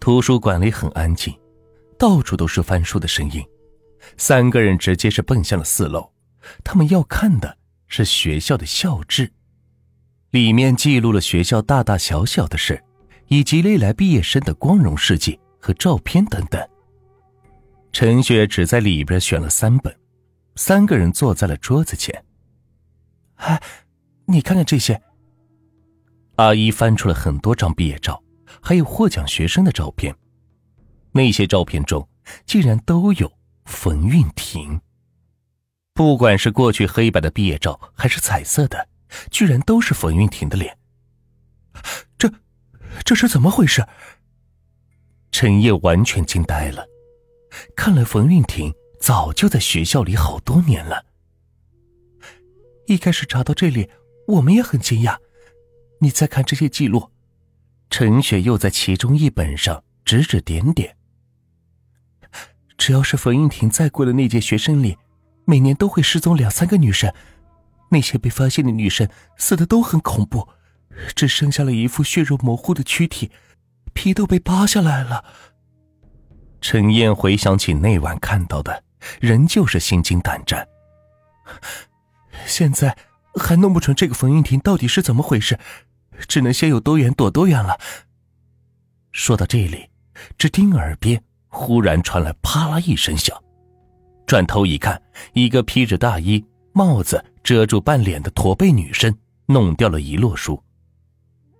图书馆里很安静，到处都是翻书的声音。三个人直接是奔向了四楼，他们要看的是学校的校志，里面记录了学校大大小小的事，以及历来毕业生的光荣事迹和照片等等。陈雪只在里边选了三本，三个人坐在了桌子前。哎，你看看这些。阿姨翻出了很多张毕业照。还有获奖学生的照片，那些照片中竟然都有冯韵婷。不管是过去黑白的毕业照，还是彩色的，居然都是冯运婷的脸。这，这是怎么回事？陈烨完全惊呆了。看来冯韵婷早就在学校里好多年了。一开始查到这里，我们也很惊讶。你再看这些记录。陈雪又在其中一本上指指点点。只要是冯英婷在过的那届学生里，每年都会失踪两三个女生。那些被发现的女生死的都很恐怖，只剩下了一副血肉模糊的躯体，皮都被扒下来了。陈燕回想起那晚看到的，仍旧是心惊胆战。现在还弄不准这个冯英婷到底是怎么回事。只能先有多远躲多远了。说到这里，只听耳边忽然传来啪啦一声响，转头一看，一个披着大衣、帽子遮住半脸的驼背女生弄掉了一摞书。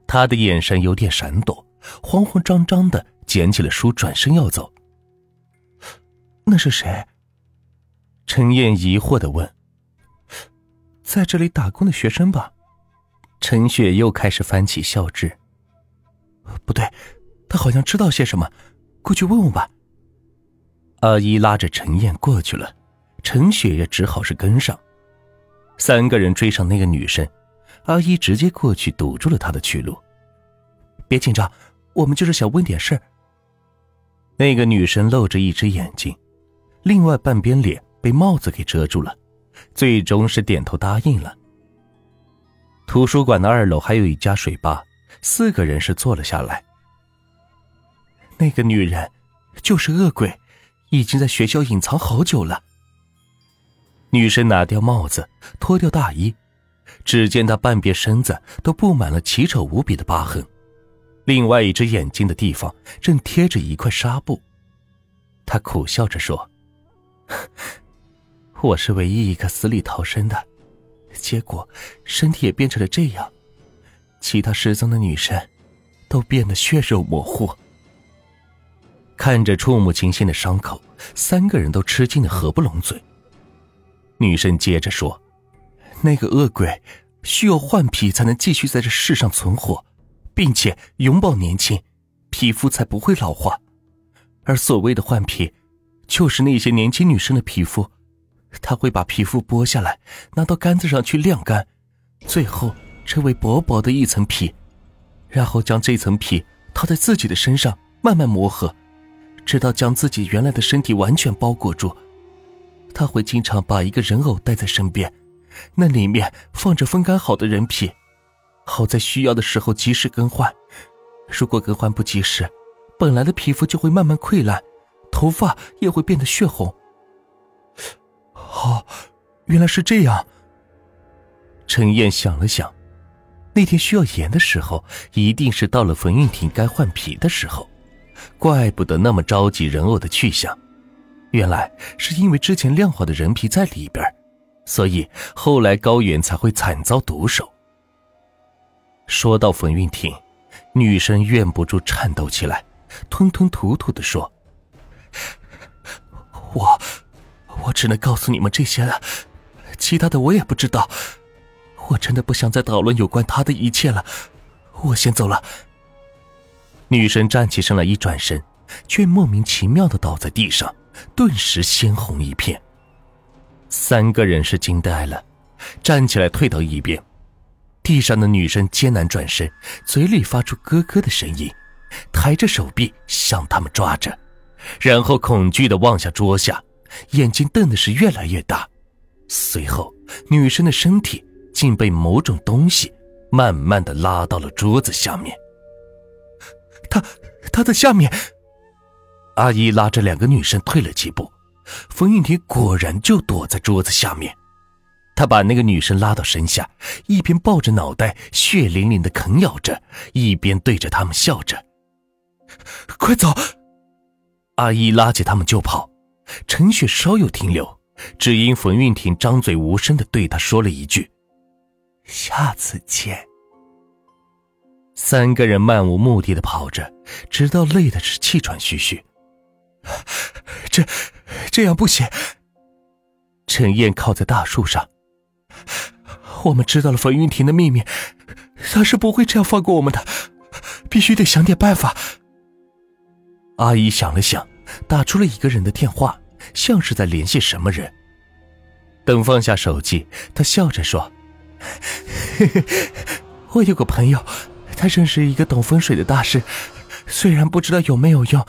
她的眼神有点闪躲，慌慌张张的捡起了书，转身要走。那是谁？陈燕疑惑的问：“在这里打工的学生吧？”陈雪又开始翻起校志。不对，他好像知道些什么，过去问问吧。阿姨拉着陈燕过去了，陈雪也只好是跟上。三个人追上那个女生，阿姨直接过去堵住了她的去路。别紧张，我们就是想问点事。那个女生露着一只眼睛，另外半边脸被帽子给遮住了，最终是点头答应了。图书馆的二楼还有一家水吧，四个人是坐了下来。那个女人就是恶鬼，已经在学校隐藏好久了。女生拿掉帽子，脱掉大衣，只见她半边身子都布满了奇丑无比的疤痕，另外一只眼睛的地方正贴着一块纱布。她苦笑着说：“ 我是唯一一个死里逃生的。”结果，身体也变成了这样。其他失踪的女生，都变得血肉模糊。看着触目惊心的伤口，三个人都吃惊的合不拢嘴。女生接着说：“那个恶鬼需要换皮才能继续在这世上存活，并且永葆年轻，皮肤才不会老化。而所谓的换皮，就是那些年轻女生的皮肤。”他会把皮肤剥下来，拿到杆子上去晾干，最后成为薄薄的一层皮，然后将这层皮套在自己的身上，慢慢磨合，直到将自己原来的身体完全包裹住。他会经常把一个人偶带在身边，那里面放着风干好的人皮，好在需要的时候及时更换。如果更换不及时，本来的皮肤就会慢慢溃烂，头发也会变得血红。哦，原来是这样。陈燕想了想，那天需要盐的时候，一定是到了冯运婷该换皮的时候，怪不得那么着急人偶的去向。原来是因为之前晾好的人皮在里边，所以后来高远才会惨遭毒手。说到冯运婷，女生怨不住颤抖起来，吞吞吐吐的说：“我。”我只能告诉你们这些了，其他的我也不知道。我真的不想再讨论有关他的一切了，我先走了。女生站起身来，一转身，却莫名其妙的倒在地上，顿时鲜红一片。三个人是惊呆了，站起来退到一边。地上的女生艰难转身，嘴里发出咯咯的声音，抬着手臂向他们抓着，然后恐惧的望向桌下。眼睛瞪的是越来越大，随后女生的身体竟被某种东西慢慢的拉到了桌子下面。他，他。他在下面。阿姨拉着两个女生退了几步，冯玉婷果然就躲在桌子下面。她把那个女生拉到身下，一边抱着脑袋血淋淋的啃咬着，一边对着他们笑着：“快走！”阿姨拉起他们就跑。陈雪稍有停留，只因冯运婷张嘴无声的对他说了一句：“下次见。”三个人漫无目的的跑着，直到累的是气喘吁吁。这，这样不行。陈燕靠在大树上。我们知道了冯云婷的秘密，他是不会这样放过我们的，必须得想点办法。阿姨想了想，打出了一个人的电话，像是在联系什么人。等放下手机，他笑着说：“我有个朋友，他认识一个懂风水的大师，虽然不知道有没有用，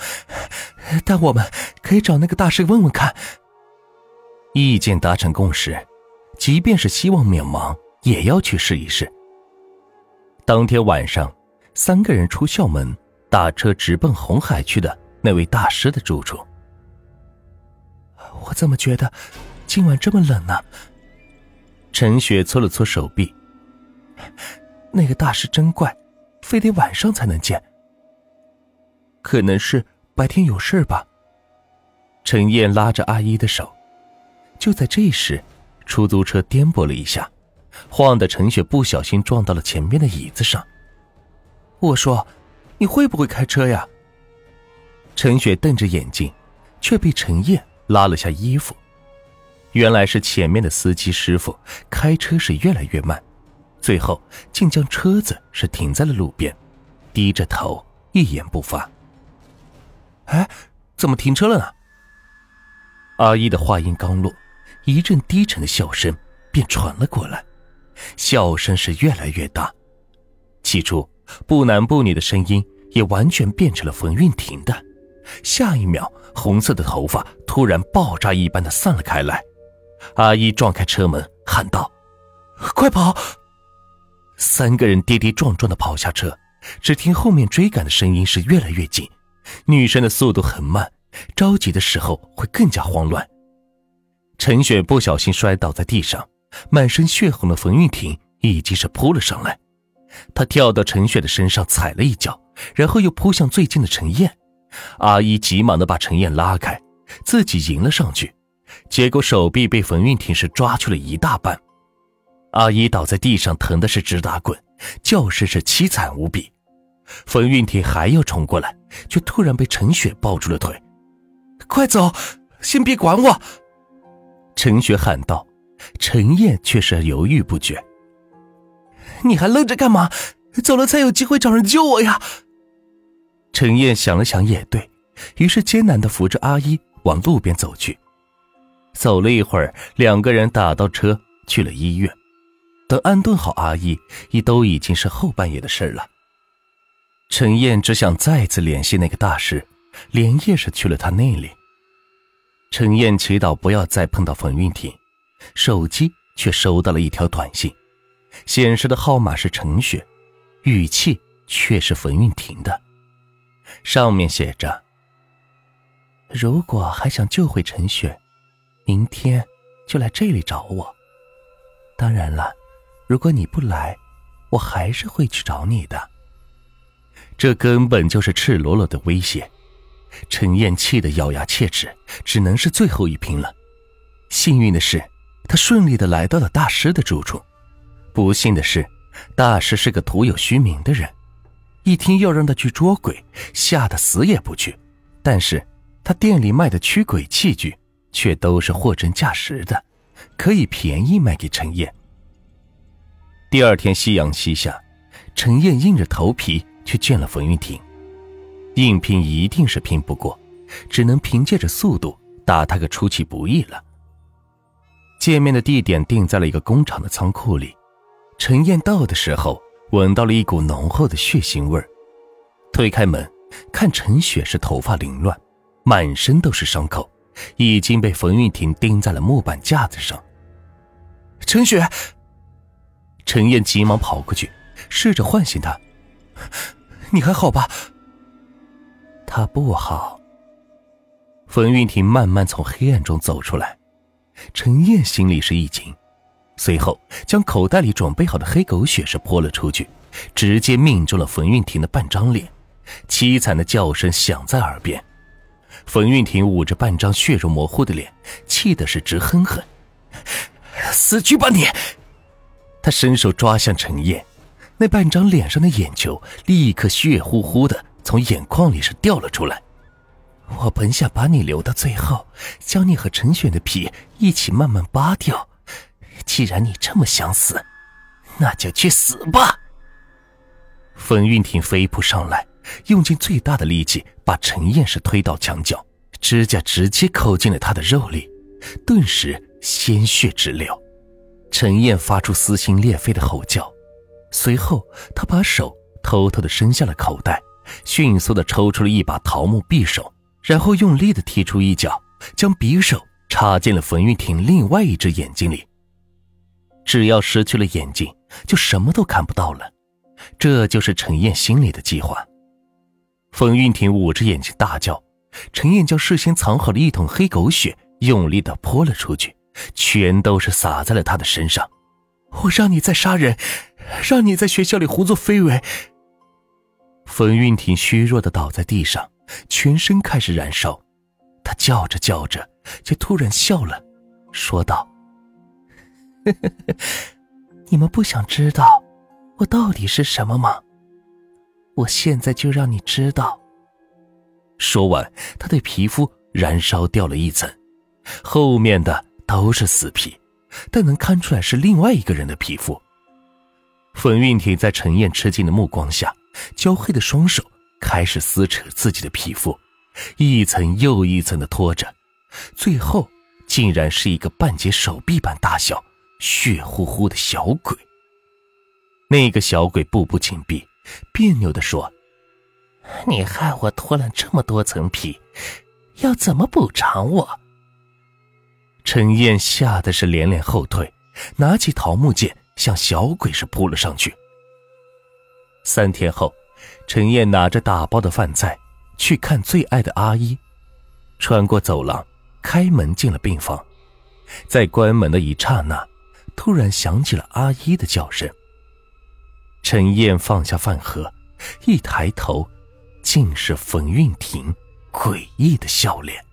但我们可以找那个大师问问看。”意见达成共识。即便是希望渺茫，也要去试一试。当天晚上，三个人出校门，打车直奔红海区的那位大师的住处。我怎么觉得今晚这么冷呢？陈雪搓了搓手臂。那个大师真怪，非得晚上才能见。可能是白天有事吧。陈燕拉着阿姨的手，就在这时。出租车颠簸了一下，晃得陈雪不小心撞到了前面的椅子上。我说：“你会不会开车呀？”陈雪瞪着眼睛，却被陈燕拉了下衣服。原来是前面的司机师傅开车是越来越慢，最后竟将车子是停在了路边，低着头一言不发。哎，怎么停车了呢？阿姨的话音刚落。一阵低沉的笑声便传了过来，笑声是越来越大。起初，不男不女的声音也完全变成了冯韵婷的。下一秒，红色的头发突然爆炸一般的散了开来。阿姨撞开车门，喊道：“快跑！”三个人跌跌撞撞的跑下车，只听后面追赶的声音是越来越近。女生的速度很慢，着急的时候会更加慌乱。陈雪不小心摔倒在地上，满身血红的冯玉婷已经是扑了上来。她跳到陈雪的身上踩了一脚，然后又扑向最近的陈燕。阿姨急忙的把陈燕拉开，自己迎了上去，结果手臂被冯运婷是抓去了一大半。阿姨倒在地上，疼的是直打滚，叫声是凄惨无比。冯运婷还要冲过来，却突然被陈雪抱住了腿：“快走，先别管我。”陈雪喊道：“陈燕却是犹豫不决。你还愣着干嘛？走了才有机会找人救我呀！”陈燕想了想，也对于是艰难的扶着阿姨往路边走去。走了一会儿，两个人打到车去了医院。等安顿好阿姨，已都已经是后半夜的事了。陈燕只想再次联系那个大师，连夜是去了他那里。陈燕祈祷不要再碰到冯运婷，手机却收到了一条短信，显示的号码是陈雪，语气却是冯运婷的。上面写着：“如果还想救回陈雪，明天就来这里找我。当然了，如果你不来，我还是会去找你的。”这根本就是赤裸裸的威胁。陈燕气得咬牙切齿，只能是最后一拼了。幸运的是，他顺利的来到了大师的住处；不幸的是，大师是个徒有虚名的人。一听要让他去捉鬼，吓得死也不去。但是他店里卖的驱鬼器具，却都是货真价实的，可以便宜卖给陈燕。第二天夕阳西下，陈燕硬着头皮去见了冯玉婷。硬拼一定是拼不过，只能凭借着速度打他个出其不意了。见面的地点定在了一个工厂的仓库里。陈燕到的时候，闻到了一股浓厚的血腥味儿。推开门，看陈雪是头发凌乱，满身都是伤口，已经被冯玉婷钉在了木板架子上。陈雪，陈燕急忙跑过去，试着唤醒她：“你还好吧？”他不好。冯玉婷慢慢从黑暗中走出来，陈燕心里是一惊，随后将口袋里准备好的黑狗血是泼了出去，直接命中了冯运婷的半张脸，凄惨的叫声响在耳边。冯运婷捂着半张血肉模糊的脸，气的是直哼哼：“死去吧你！”他伸手抓向陈燕。那半张脸上的眼球立刻血乎乎的从眼眶里是掉了出来。我本想把你留到最后，将你和陈雪的皮一起慢慢扒掉。既然你这么想死，那就去死吧！冯运婷飞扑上来，用尽最大的力气把陈燕是推到墙角，指甲直接抠进了他的肉里，顿时鲜血直流。陈燕发出撕心裂肺的吼叫。随后，他把手偷偷的伸向了口袋，迅速的抽出了一把桃木匕首，然后用力的踢出一脚，将匕首插进了冯玉婷另外一只眼睛里。只要失去了眼睛，就什么都看不到了。这就是陈燕心里的计划。冯玉婷捂着眼睛大叫，陈燕将事先藏好的一桶黑狗血用力的泼了出去，全都是洒在了他的身上。我让你再杀人，让你在学校里胡作非为。冯运婷虚弱的倒在地上，全身开始燃烧。她叫着叫着，就突然笑了，说道：“ 你们不想知道我到底是什么吗？我现在就让你知道。”说完，他的皮肤燃烧掉了一层，后面的都是死皮。但能看出来是另外一个人的皮肤。冯运婷在陈燕吃惊的目光下，焦黑的双手开始撕扯自己的皮肤，一层又一层的拖着，最后竟然是一个半截手臂般大小、血乎乎的小鬼。那个小鬼步步紧逼，别扭的说：“你害我脱了这么多层皮，要怎么补偿我？”陈燕吓得是连连后退，拿起桃木剑向小鬼是扑了上去。三天后，陈燕拿着打包的饭菜去看最爱的阿姨，穿过走廊，开门进了病房，在关门的一刹那，突然响起了阿姨的叫声。陈燕放下饭盒，一抬头，竟是冯韵婷诡异的笑脸。